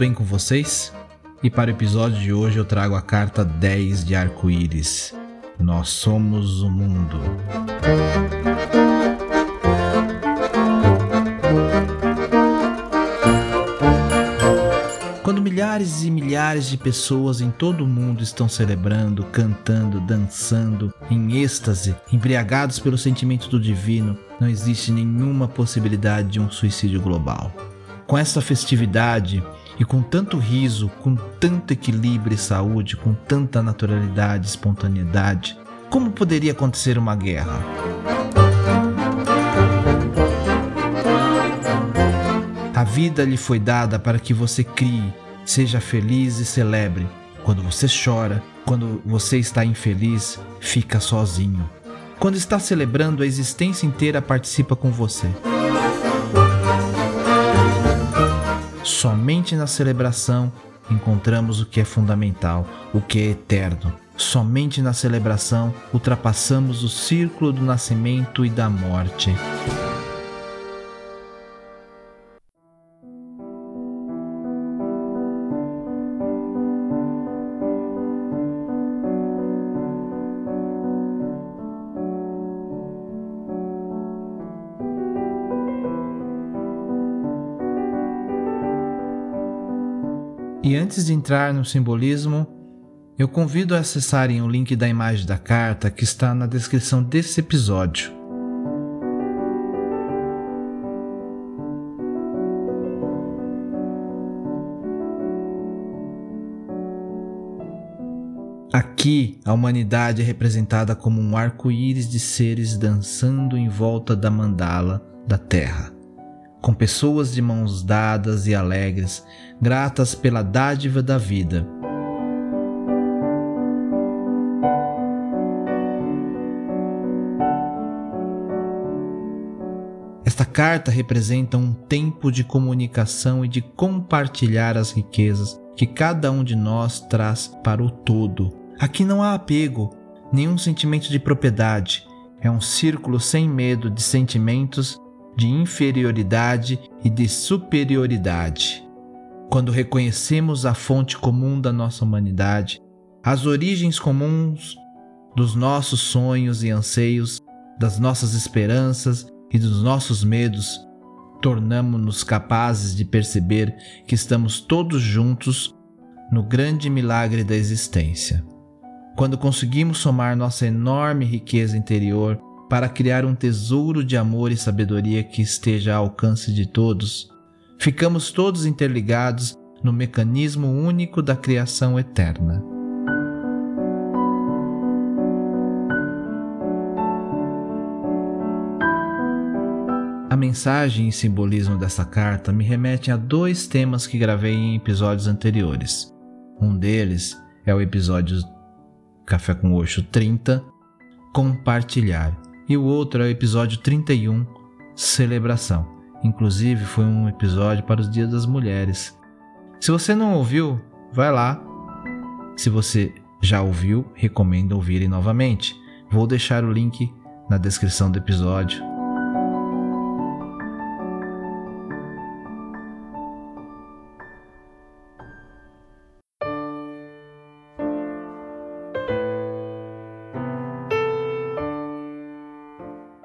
Bem com vocês? E para o episódio de hoje eu trago a carta 10 de arco-íris. Nós somos o mundo. Quando milhares e milhares de pessoas em todo o mundo estão celebrando, cantando, dançando, em êxtase, embriagados pelo sentimento do divino, não existe nenhuma possibilidade de um suicídio global. Com essa festividade e com tanto riso, com tanto equilíbrio e saúde, com tanta naturalidade e espontaneidade, como poderia acontecer uma guerra? A vida lhe foi dada para que você crie, seja feliz e celebre. Quando você chora, quando você está infeliz, fica sozinho. Quando está celebrando, a existência inteira participa com você. Somente na celebração encontramos o que é fundamental, o que é eterno. Somente na celebração ultrapassamos o círculo do nascimento e da morte. E antes de entrar no simbolismo, eu convido a acessarem o link da imagem da carta que está na descrição desse episódio. Aqui, a humanidade é representada como um arco-íris de seres dançando em volta da mandala da Terra com pessoas de mãos dadas e alegres, gratas pela dádiva da vida. Esta carta representa um tempo de comunicação e de compartilhar as riquezas que cada um de nós traz para o todo. Aqui não há apego, nenhum sentimento de propriedade. É um círculo sem medo de sentimentos de inferioridade e de superioridade. Quando reconhecemos a fonte comum da nossa humanidade, as origens comuns dos nossos sonhos e anseios, das nossas esperanças e dos nossos medos, tornamos-nos capazes de perceber que estamos todos juntos no grande milagre da existência. Quando conseguimos somar nossa enorme riqueza interior para criar um tesouro de amor e sabedoria que esteja ao alcance de todos, ficamos todos interligados no mecanismo único da criação eterna. A mensagem e simbolismo dessa carta me remete a dois temas que gravei em episódios anteriores. Um deles é o episódio Café com Oxo 30, Compartilhar, e o outro é o episódio 31, Celebração. Inclusive foi um episódio para os Dias das Mulheres. Se você não ouviu, vai lá. Se você já ouviu, recomendo ouvirem novamente. Vou deixar o link na descrição do episódio.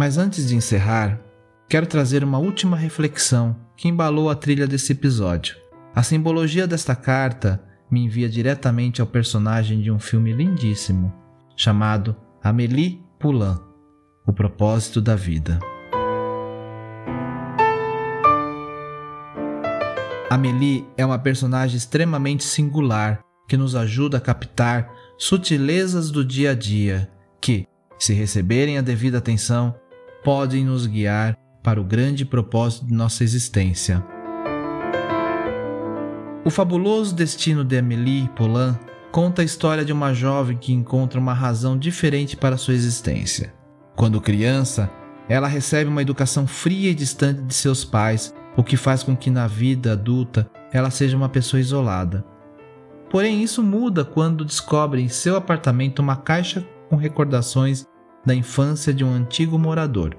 Mas antes de encerrar, quero trazer uma última reflexão que embalou a trilha desse episódio. A simbologia desta carta me envia diretamente ao personagem de um filme lindíssimo, chamado Amélie Poulain O Propósito da Vida. Amélie é uma personagem extremamente singular que nos ajuda a captar sutilezas do dia a dia que, se receberem a devida atenção, podem nos guiar para o grande propósito de nossa existência. O fabuloso destino de Amélie Poulain conta a história de uma jovem que encontra uma razão diferente para sua existência. Quando criança, ela recebe uma educação fria e distante de seus pais, o que faz com que na vida adulta ela seja uma pessoa isolada. Porém, isso muda quando descobre em seu apartamento uma caixa com recordações da infância de um antigo morador.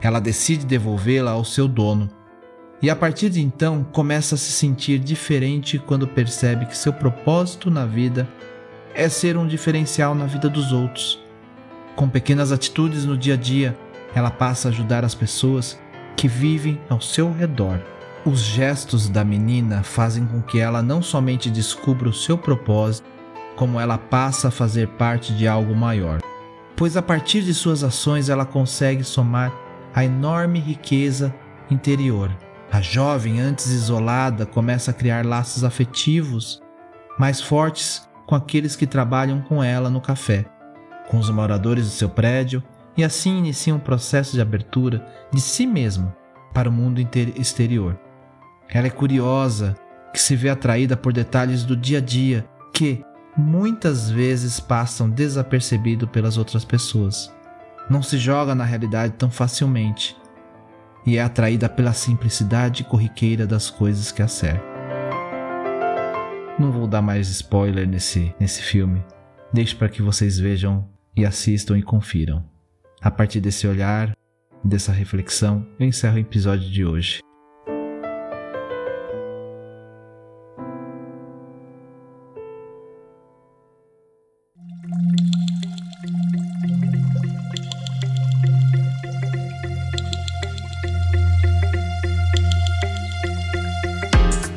Ela decide devolvê-la ao seu dono, e a partir de então começa a se sentir diferente quando percebe que seu propósito na vida é ser um diferencial na vida dos outros. Com pequenas atitudes no dia a dia, ela passa a ajudar as pessoas que vivem ao seu redor. Os gestos da menina fazem com que ela não somente descubra o seu propósito, como ela passa a fazer parte de algo maior. Pois a partir de suas ações ela consegue somar a enorme riqueza interior a jovem, antes isolada, começa a criar laços afetivos mais fortes com aqueles que trabalham com ela no café, com os moradores do seu prédio, e assim inicia um processo de abertura de si mesma para o mundo exterior. Ela é curiosa, que se vê atraída por detalhes do dia a dia que muitas vezes passam desapercebido pelas outras pessoas. Não se joga na realidade tão facilmente e é atraída pela simplicidade corriqueira das coisas que a cercam. Não vou dar mais spoiler nesse, nesse filme. Deixe para que vocês vejam e assistam e confiram. A partir desse olhar, dessa reflexão, eu encerro o episódio de hoje.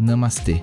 Namastê.